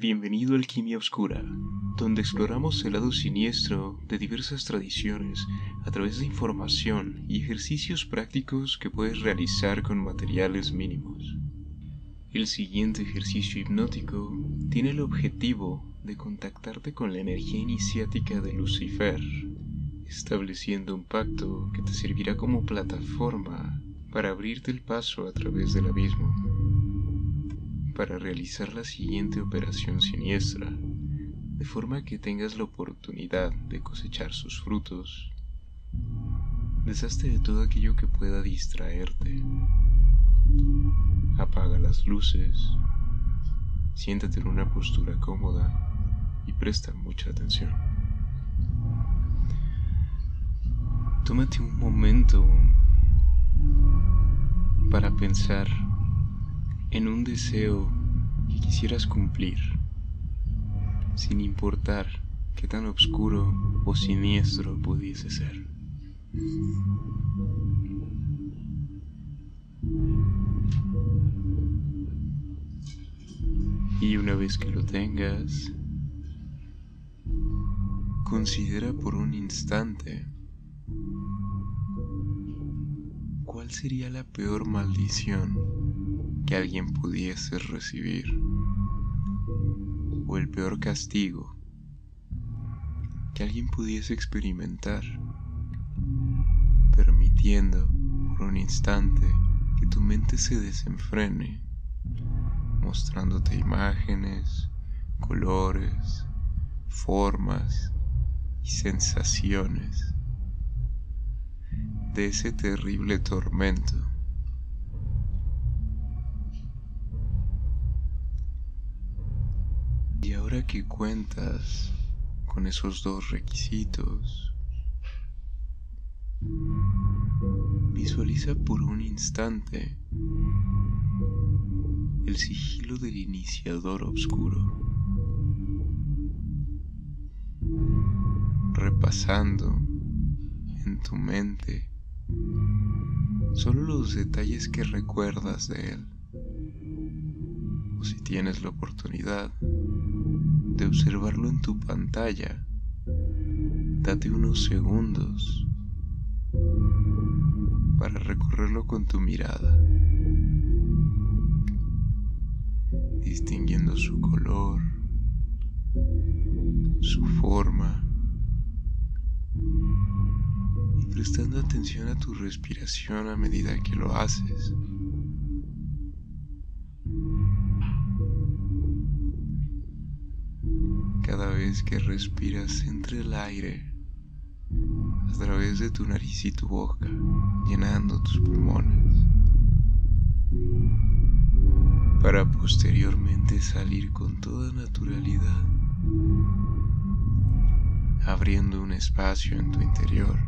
Bienvenido a Alquimia Oscura, donde exploramos el lado siniestro de diversas tradiciones a través de información y ejercicios prácticos que puedes realizar con materiales mínimos. El siguiente ejercicio hipnótico tiene el objetivo de contactarte con la energía iniciática de Lucifer, estableciendo un pacto que te servirá como plataforma para abrirte el paso a través del abismo para realizar la siguiente operación siniestra, de forma que tengas la oportunidad de cosechar sus frutos. Deshazte de todo aquello que pueda distraerte. Apaga las luces, siéntate en una postura cómoda y presta mucha atención. Tómate un momento para pensar en un deseo que quisieras cumplir, sin importar qué tan oscuro o siniestro pudiese ser. Y una vez que lo tengas, considera por un instante cuál sería la peor maldición que alguien pudiese recibir, o el peor castigo que alguien pudiese experimentar, permitiendo por un instante que tu mente se desenfrene, mostrándote imágenes, colores, formas y sensaciones de ese terrible tormento que cuentas con esos dos requisitos, visualiza por un instante el sigilo del iniciador oscuro, repasando en tu mente solo los detalles que recuerdas de él, o si tienes la oportunidad, de observarlo en tu pantalla, date unos segundos para recorrerlo con tu mirada, distinguiendo su color, su forma y prestando atención a tu respiración a medida que lo haces. Cada vez que respiras entre el aire a través de tu nariz y tu boca, llenando tus pulmones, para posteriormente salir con toda naturalidad, abriendo un espacio en tu interior.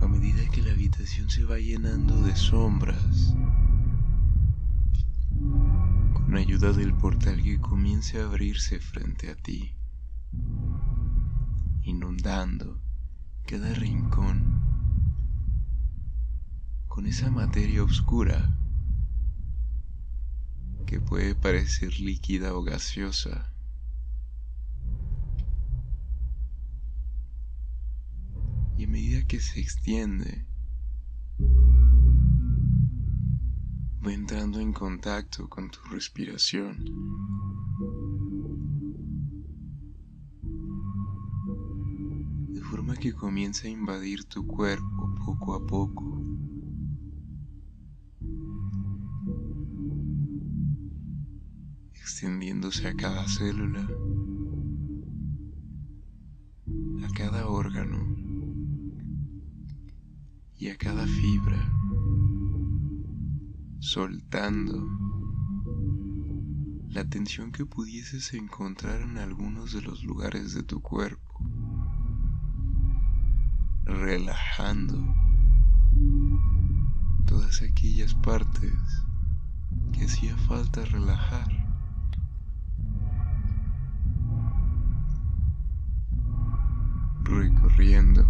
A medida que la habitación se va llenando de sombras, con ayuda del portal que comience a abrirse frente a ti, inundando cada rincón con esa materia oscura que puede parecer líquida o gaseosa. Y a medida que se extiende, va entrando en contacto con tu respiración. De forma que comienza a invadir tu cuerpo poco a poco. extendiéndose a cada célula, a cada órgano y a cada fibra soltando la tensión que pudieses encontrar en algunos de los lugares de tu cuerpo, relajando todas aquellas partes que hacía falta relajar. recorriendo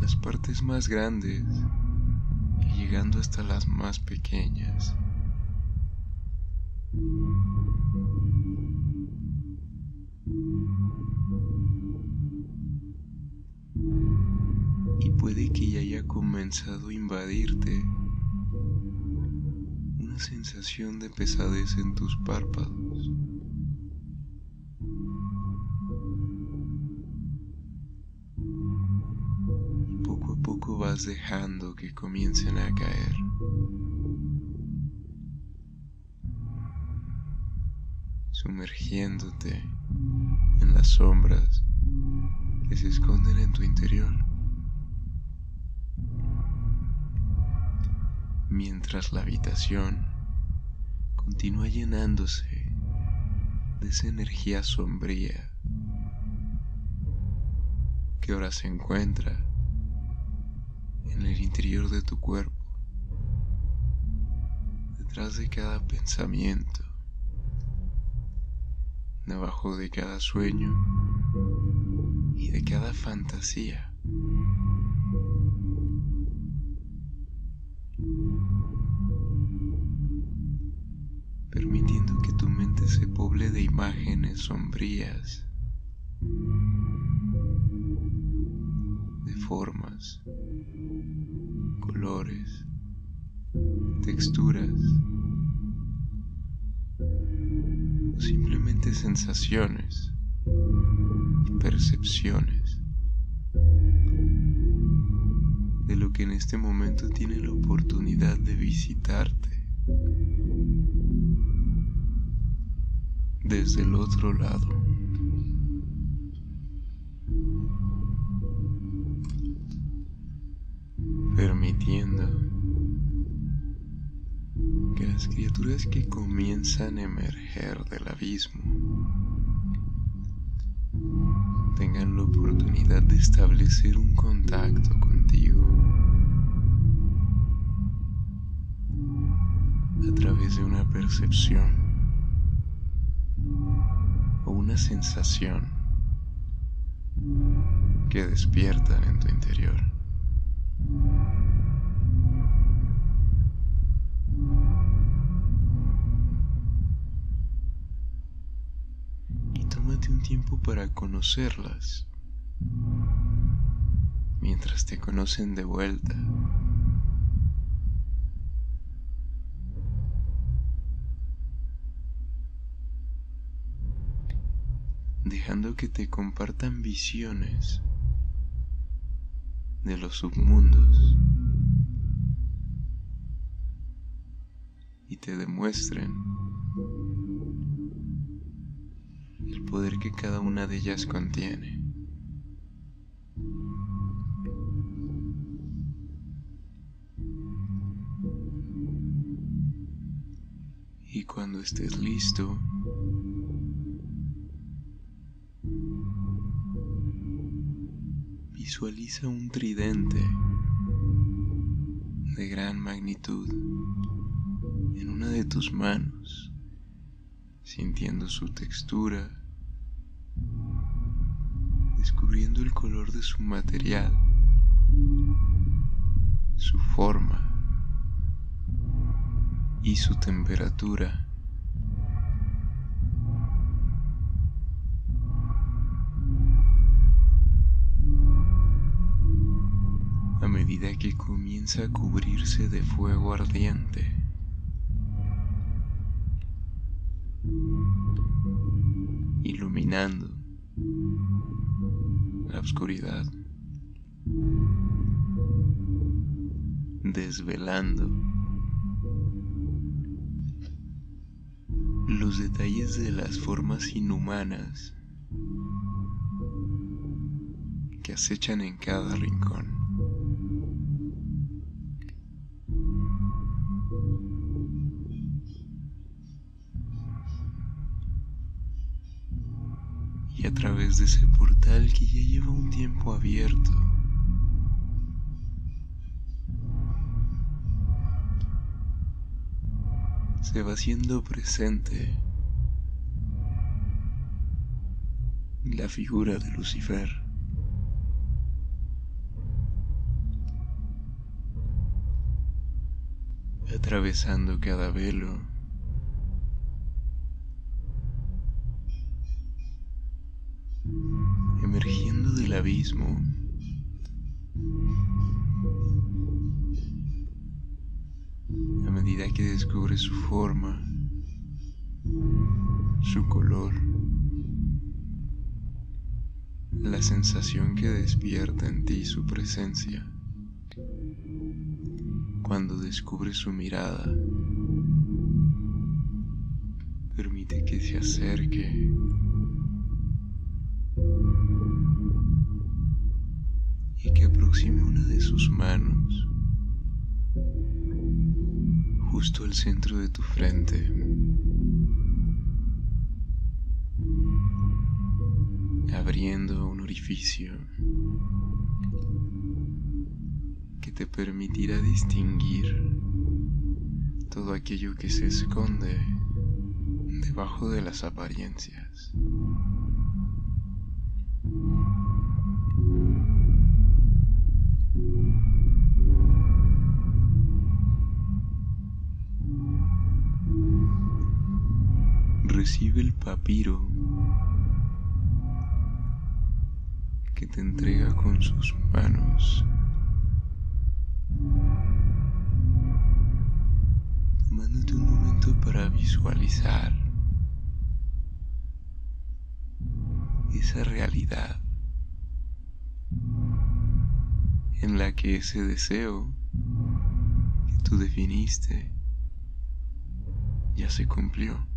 las partes más grandes llegando hasta las más pequeñas. Y puede que ya haya comenzado a invadirte una sensación de pesadez en tus párpados. Dejando que comiencen a caer. Sumergiéndote en las sombras que se esconden en tu interior. Mientras la habitación continúa llenándose de esa energía sombría que ahora se encuentra en el interior de tu cuerpo, detrás de cada pensamiento, debajo de cada sueño y de cada fantasía. permitiendo que tu mente se poble de imágenes sombrías, formas, colores, texturas o simplemente sensaciones y percepciones de lo que en este momento tiene la oportunidad de visitarte desde el otro lado. Permitiendo que las criaturas que comienzan a emerger del abismo tengan la oportunidad de establecer un contacto contigo a través de una percepción o una sensación que despiertan en tu interior. Tiempo para conocerlas mientras te conocen de vuelta. dejando que te compartan visiones de los submundos y te demuestren poder que cada una de ellas contiene. Y cuando estés listo, Visualiza un tridente de gran magnitud en una de tus manos, sintiendo su textura, descubriendo el color de su material, su forma y su temperatura. medida que comienza a cubrirse de fuego ardiente. iluminando oscuridad, desvelando los detalles de las formas inhumanas que acechan en cada rincón. Y a través de ese portal que ya lleva un tiempo abierto. Se va haciendo presente la figura de Lucifer. atravesando cada velo. Abismo. A medida que descubre su forma, su color, la sensación que despierta en ti su presencia cuando descubre su mirada. Permite que se acerque. Aproxime una de sus manos justo al centro de tu frente. Abriendo un orificio te permitirá distinguir todo aquello que se esconde debajo de las apariencias. Recibe el papiro que te entrega con sus manos tomándote un momento para visualizar esa realidad en la que ese deseo que tú definiste ya se cumplió.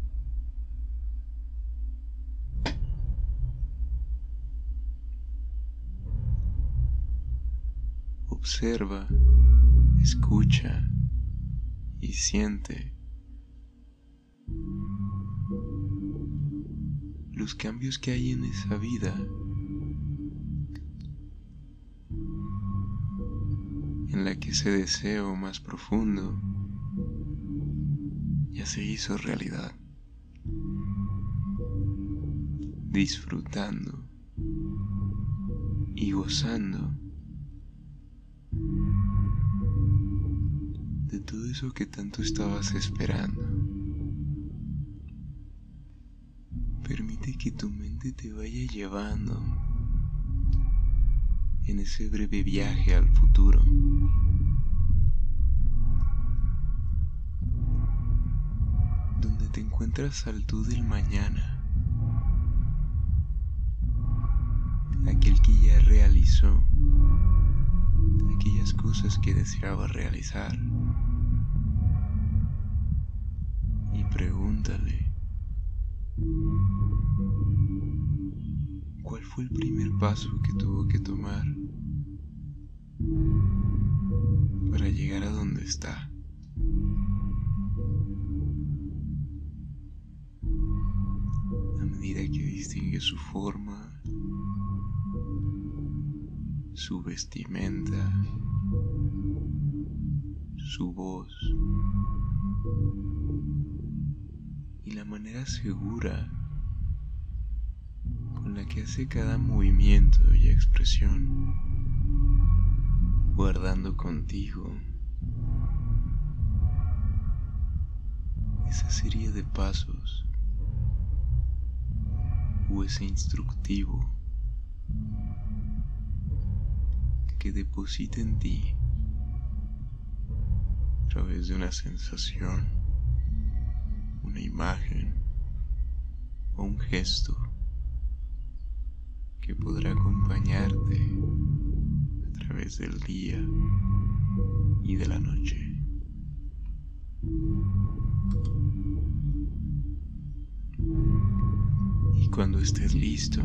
Observa, escucha y siente los cambios que hay en esa vida. en la que ese deseo más profundo ya se hizo realidad, disfrutando y gozando todo eso que tanto estabas esperando. Permite que tu mente te vaya llevando en ese breve viaje al futuro. Donde te encuentras al tú del mañana. Aquel que ya realizó aquellas cosas que deseaba realizar. Pregúntale, ¿cuál fue el primer paso que tuvo que tomar para llegar a donde está? A medida que distingue su forma, su vestimenta, su voz y la manera segura con la que hace cada movimiento y expresión, guardando contigo esa serie de pasos o ese instructivo que deposita en ti a través de una sensación, una imagen o un gesto que podrá acompañarte a través del día y de la noche. Y cuando estés listo,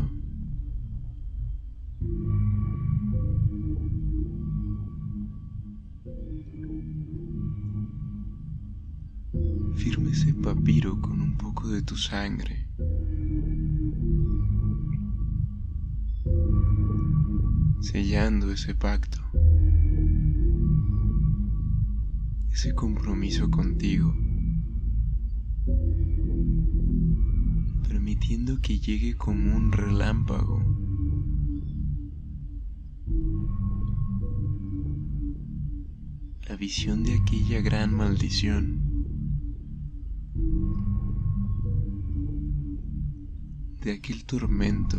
papiro con un poco de tu sangre. sellando ese pacto, ese compromiso contigo, permitiendo que llegue como un relámpago. La visión de aquella gran maldición. De aquel tormento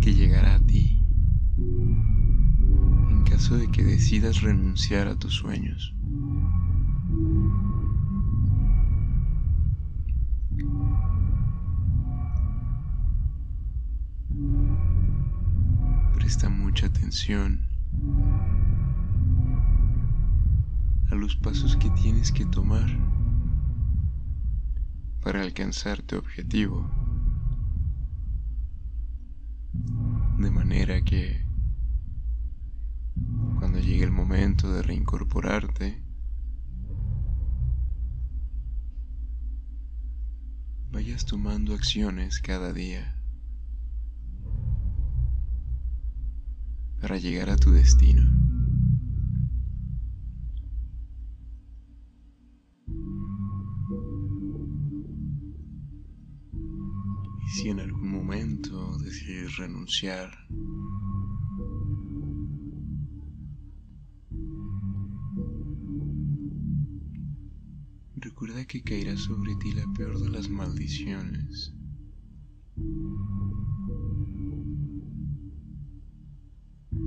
que llegará a ti en caso de que decidas renunciar a tus sueños. Presta mucha atención a los pasos que tienes que tomar para alcanzar tu objetivo. De manera que cuando llegue el momento de reincorporarte, vayas tomando acciones cada día para llegar a tu destino. Renunciar, recuerda que caerá sobre ti la peor de las maldiciones.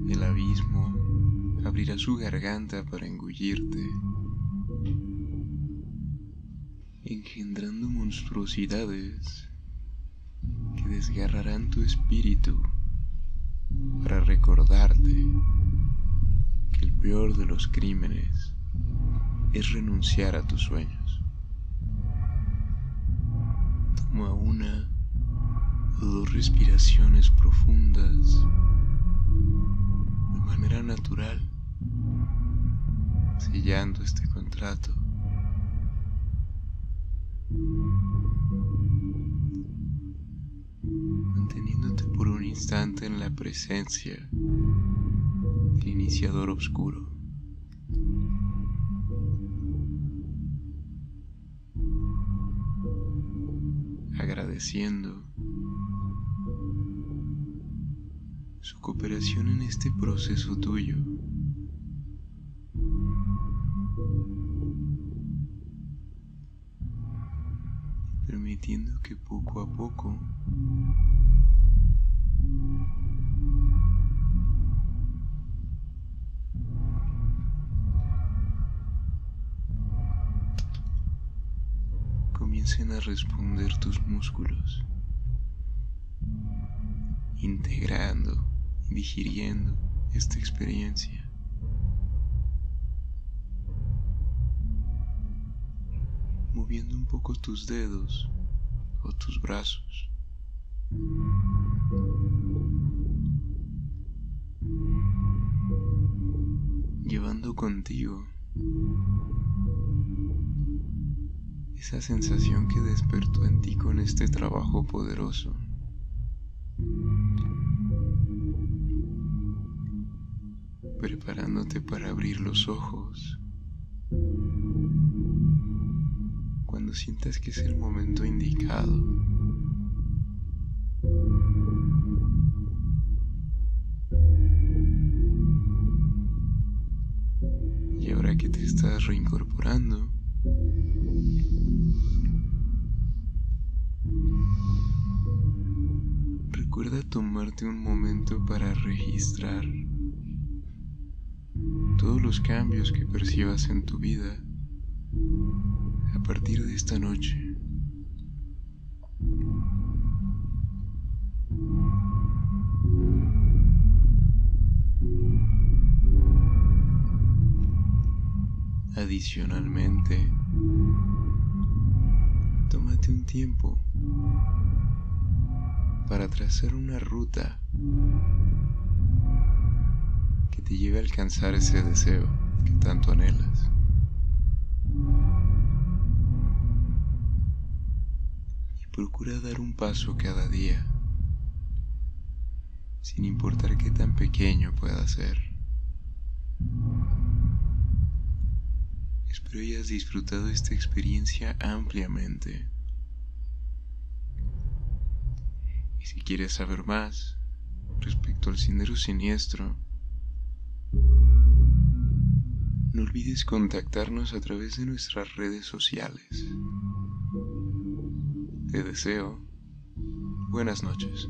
El abismo abrirá su garganta para engullirte, engendrando monstruosidades desgarrarán tu espíritu para recordarte que el peor de los crímenes es renunciar a tus sueños. Toma una o dos respiraciones profundas de manera natural, sellando este contrato. Instante en la presencia del iniciador oscuro. agradeciendo su cooperación en este proceso tuyo. Permitiendo que poco a poco comiencen a responder tus músculos, integrando y digiriendo esta experiencia. Moviendo un poco tus dedos o tus brazos. Llevando contigo esa sensación que despertó en ti con este trabajo poderoso. Preparándote para abrir los ojos. Cuando sientas que es el momento indicado. Y ahora que te estás reincorporando, registrar todos los cambios que percibas en tu vida a partir de esta noche. Adicionalmente, tómate un tiempo para trazar una ruta que te lleve a alcanzar ese deseo que tanto anhelas. Y procura dar un paso cada día, sin importar qué tan pequeño pueda ser. Espero hayas disfrutado esta experiencia ampliamente. Y si quieres saber más respecto al sendero siniestro, no olvides contactarnos a través de nuestras redes sociales. Te deseo buenas noches.